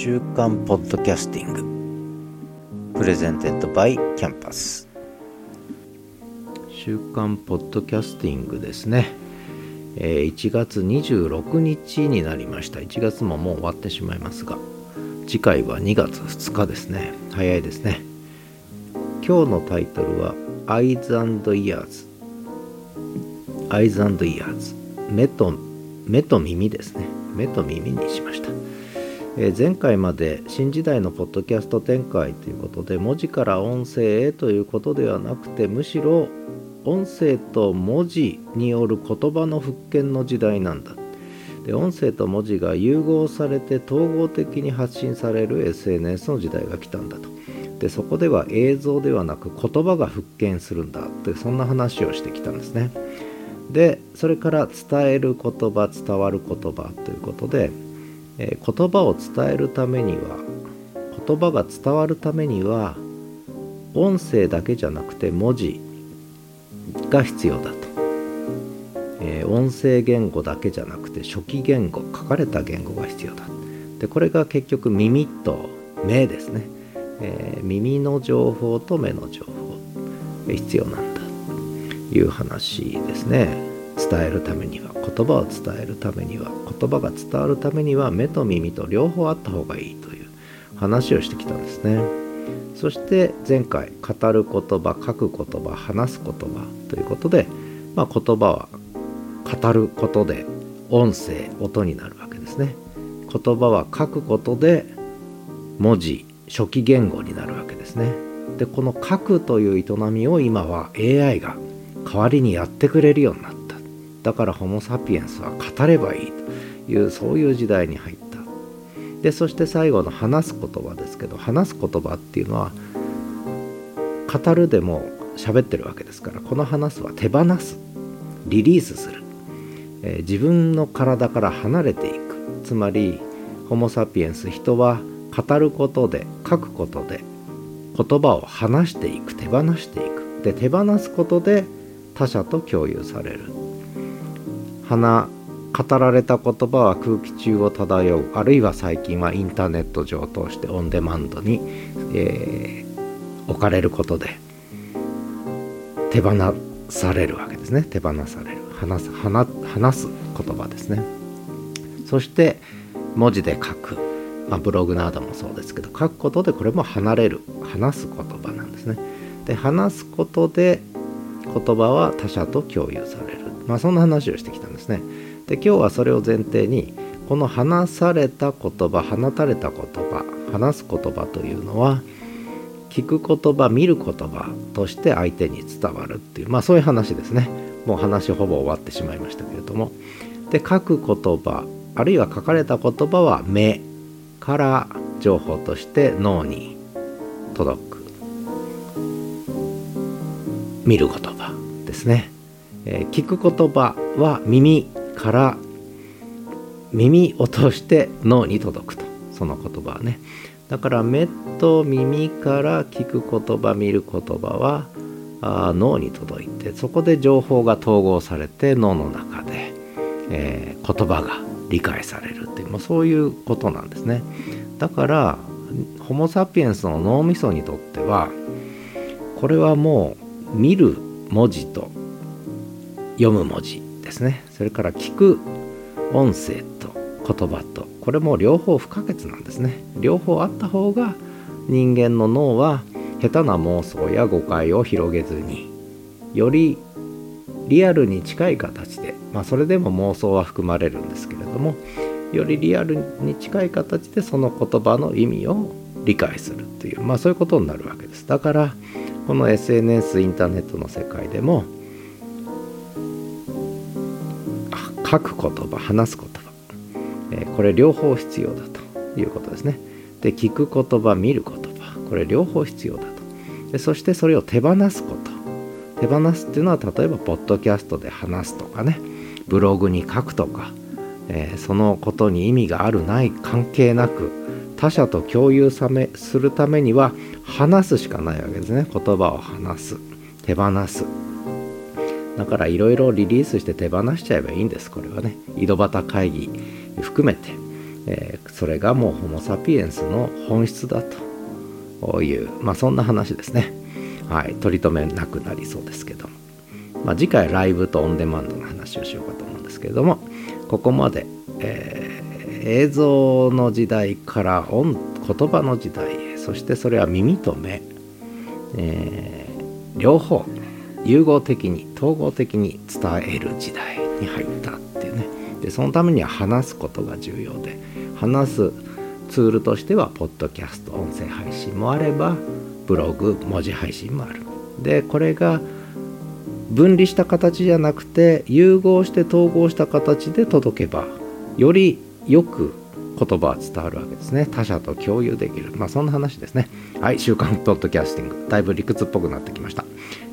週刊ポッドキャスティング。 Presented by キャンパス。週刊ポッドキャスティングですね、え、1月26日になりました。1月ももう終わってしまいますが次回は2月2日ですね。早いですね。今日のタイトルは Eyes and Ears Eyes and Ears 目と目と耳ですね。目と耳にしました。え前回まで新時代のポッドキャスト展開ということで文字から音声へということではなくてむしろ音声と文字による言葉の復権の時代なんだ。で音声と文字が融合されて統合的に発信される SNS の時代が来たんだと。でそこでは映像ではなく言葉が復権するんだ。ってそんな話をしてきたんですね。でそれから伝える言葉伝わる言葉ということでえー、言葉を伝えるためには言葉が伝わるためには音声だけじゃなくて文字が必要だと、えー、音声言語だけじゃなくて初期言語書かれた言語が必要だ。でこれが結局耳と目ですね、えー、耳の情報と目の情報必要なんだ。という話ですね。伝えるためには。言葉を伝えるためには言葉が伝わるためには目と耳と両方あった方がいいという話をしてきたんですね。そして前回語る言葉書く言葉話す言葉ということで、まあ、言葉は語ることで音声音になるわけですね。言葉は書くことで文字初期言語になるわけですね。でこの書くという営みを今は AI が代わりにやってくれるようになった。だからホモ・サピエンスは語ればいいというそういう時代に入った。でそして最後の話す言葉ですけど話す言葉っていうのは語るでも喋ってるわけですからこの話すは手放す。リリースする、えー、自分の体から離れていく。つまりホモ・サピエンス人は語ることで書くことで言葉を話していく手放していく。で手放すことで他者と共有される。話語られた言葉は空気中を漂うあるいは最近はインターネット上を通してオンデマンドに、えー、置かれることで手放されるわけですね。手放される。話す話話す言葉ですね。そして文字で書く、まあ、ブログなどもそうですけど書くことでこれも離れる話す言葉なんですね。で話すことで言葉は他者と共有される。まあそんな話をしてきたんですね。で今日はそれを前提にこの話された言葉放たれた言葉話す言葉というのは聞く言葉見る言葉として相手に伝わるっていうまあそういう話ですね。もう話ほぼ終わってしまいましたけれども。で書く言葉あるいは書かれた言葉は目から情報として脳に届く。見る言葉ですね、えー、聞く言葉は耳から耳を通して脳に届くと。その言葉はね。だから目と耳から聞く言葉見る言葉はあ脳に届いてそこで情報が統合されて脳の中で、えー、言葉が理解されるっていう、まあ、そういうことなんですね。だからホモ・サピエンスの脳みそにとってはこれはもう見る文字と読む文字ですね。それから聞く音声と言葉と。これも両方不可欠なんですね。両方あった方が人間の脳は下手な妄想や誤解を広げずによりリアルに近い形でまあそれでも妄想は含まれるんですけれどもよりリアルに近い形でその言葉の意味を理解するというまあそういうことになるわけです。だからこの SNS インターネットの世界でも書く言葉話す言葉、え、これ両方必要だということですね。で聞く言葉見る言葉。これ両方必要だと。でそしてそれを手放すこと。手放すっていうのは例えばポッドキャストで話すとかね。ブログに書くとか、えー、そのことに意味があるない関係なく他者と共有さめするためには話すしかないわけですね。言葉を話す。手放す。だからいろいろリリースして手放しちゃえばいいんです。これはね。井戸端会議含めて、えー、それがもうホモ・サピエンスの本質だという、まあ、そんな話ですね。はい、取り留めなくなりそうですけども、まあ、次回ライブとオンデマンドの話をしようかと思うんですけれども。ここまで、えー、映像の時代から言葉の時代へ。そしてそれは耳と目、えー、両方。融合的に統合的に伝える時代に入ったっていうね。でそのためには話すことが重要で話すツールとしてはポッドキャスト音声配信もあればブログ文字配信もある。でこれが分離した形じゃなくて融合して統合した形で届けばよりよく言葉は伝わるわけですね。他者と共有できる。まあそんな話ですね。はい週刊ポッドキャスティング。だいぶ理屈っぽくなってきました。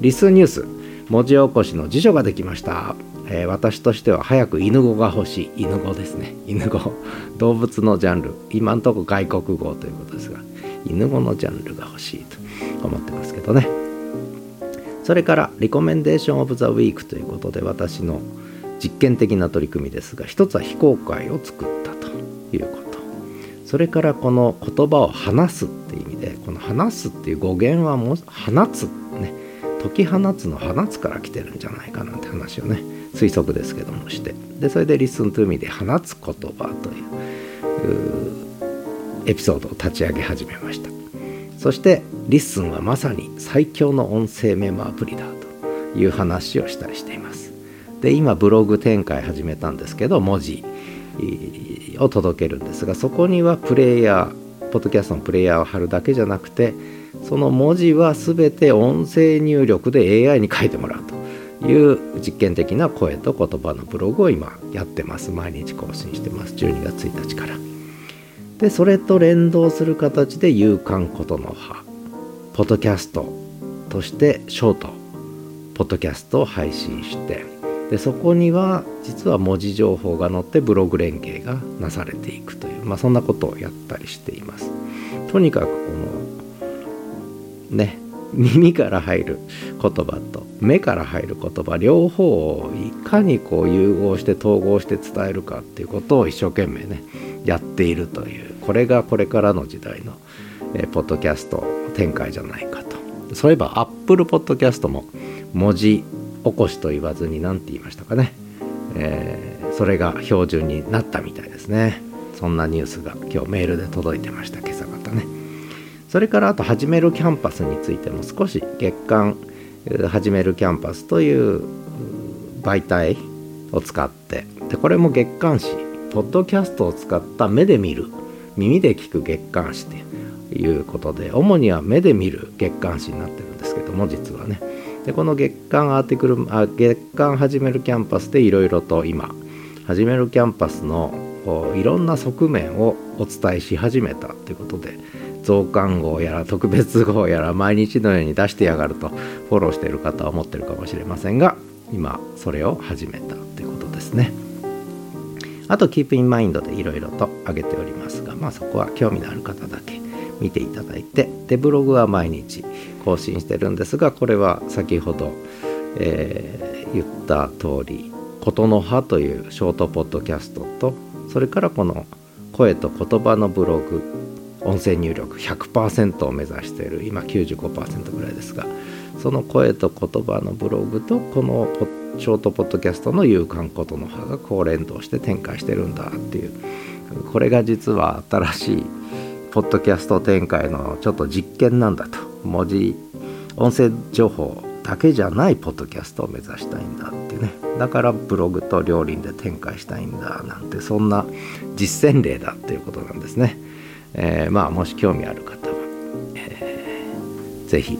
リスニュース。文字起こしの辞書ができました、えー、私としては早く犬語が欲しい。犬語ですね。犬語。動物のジャンル。今んとこ外国語ということですが。犬語のジャンルが欲しいと。思ってますけどね。それからリコメンデーションオブザウィークということで私の実験的な取り組みですが一つは非公開を作った。それからこの言葉を話すっていう意味でこの話すっていう語源はも放つね解き放つの放つから来てるんじゃないかなって話をね推測ですけどもして。でそれで「リスントゥーミーで放つ言葉というエピソードを立ち上げ始めました。そしてリッスンはまさに最強の音声メモアプリだという話をしたりしています。で今ブログ展開始めたんですけど文字。を届けるんですがそこにはプレイヤーポッドキャストのプレイヤーを貼るだけじゃなくてその文字は全て音声入力で AI に書いてもらうという実験的な声と言葉のブログを今やってます。毎日更新してます。12月1日から。でそれと連動する形で勇敢ことの葉ポッドキャストとしてショートポッドキャストを配信してでそこには実は文字情報が載ってブログ連携がなされていくという、まあ、そんなことをやったりしています。とにかくこのね耳から入る言葉と目から入る言葉両方をいかにこう融合して統合して伝えるかっていうことを一生懸命ねやっているというこれがこれからの時代の、え、ポッドキャスト展開じゃないかと。そういえばアップルポッドキャストも文字起こしと言わずに何て言いましたかね、えー、それが標準になったみたいですね。そんなニュースが今日メールで届いてました今朝方ね。それからあと「始めるキャンパス」についても少し月間「始めるキャンパス」という媒体を使ってでこれも月刊誌ポッドキャストを使った目で見る耳で聞く月刊誌ということで主には目で見る月刊誌になってるんですけども実はね。でこの月刊アーティクルあ月刊始めるキャンパスでいろいろと今始めるキャンパスのいろんな側面をお伝えし始めたということで増刊号やら特別号やら毎日のように出してやがるとフォローしている方は思ってるかもしれませんが今それを始めたということですね。あと Keep in Mind でいろいろと挙げておりますが、まあ、そこは興味のある方だけ見ていただいてでブログは毎日更新してるんですがこれは先ほど、えー、言った通り「ことの葉」というショートポッドキャストとそれからこの声と言葉のブログ音声入力100%を目指している今95%ぐらいですがその声と言葉のブログとこのショートポッドキャストの「勇敢ことの葉」がこう連動して展開してるんだっていうこれが実は新しいポッドキャスト展開のちょっと実験なんだと。文字音声情報だけじゃないポッドキャストを目指したいんだってね。だからブログと両輪で展開したいんだなんてそんな実践例だっていうことなんですね、えー、まあもし興味ある方は、えー、ぜひ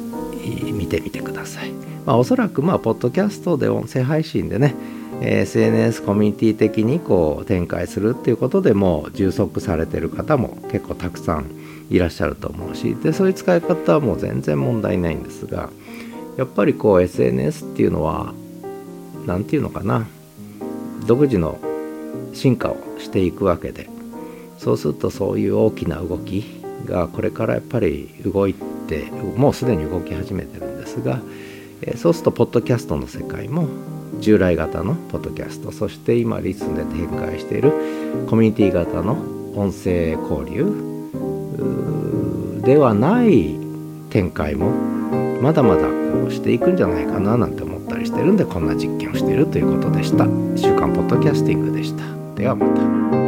見てみてください。まあ、おそらくまあポッドキャストで音声配信でね SNS コミュニティ的にこう展開するっていうことでも充足されてる方も結構たくさんいらっしゃると思うしでそういう使い方はもう全然問題ないんですがやっぱりこう SNS っていうのは何て言うのかな独自の進化をしていくわけでそうするとそういう大きな動きがこれからやっぱり動いてもうすでに動き始めてるんですが、そうするとポッドキャストの世界も従来型のポッドキャストそして今リスンで展開しているコミュニティ型の音声交流ではない展開もまだまだこうしていくんじゃないかななんて思ったりしてるんでこんな実験をしているということでした。週刊ポッドキャスティングでした。ではまた。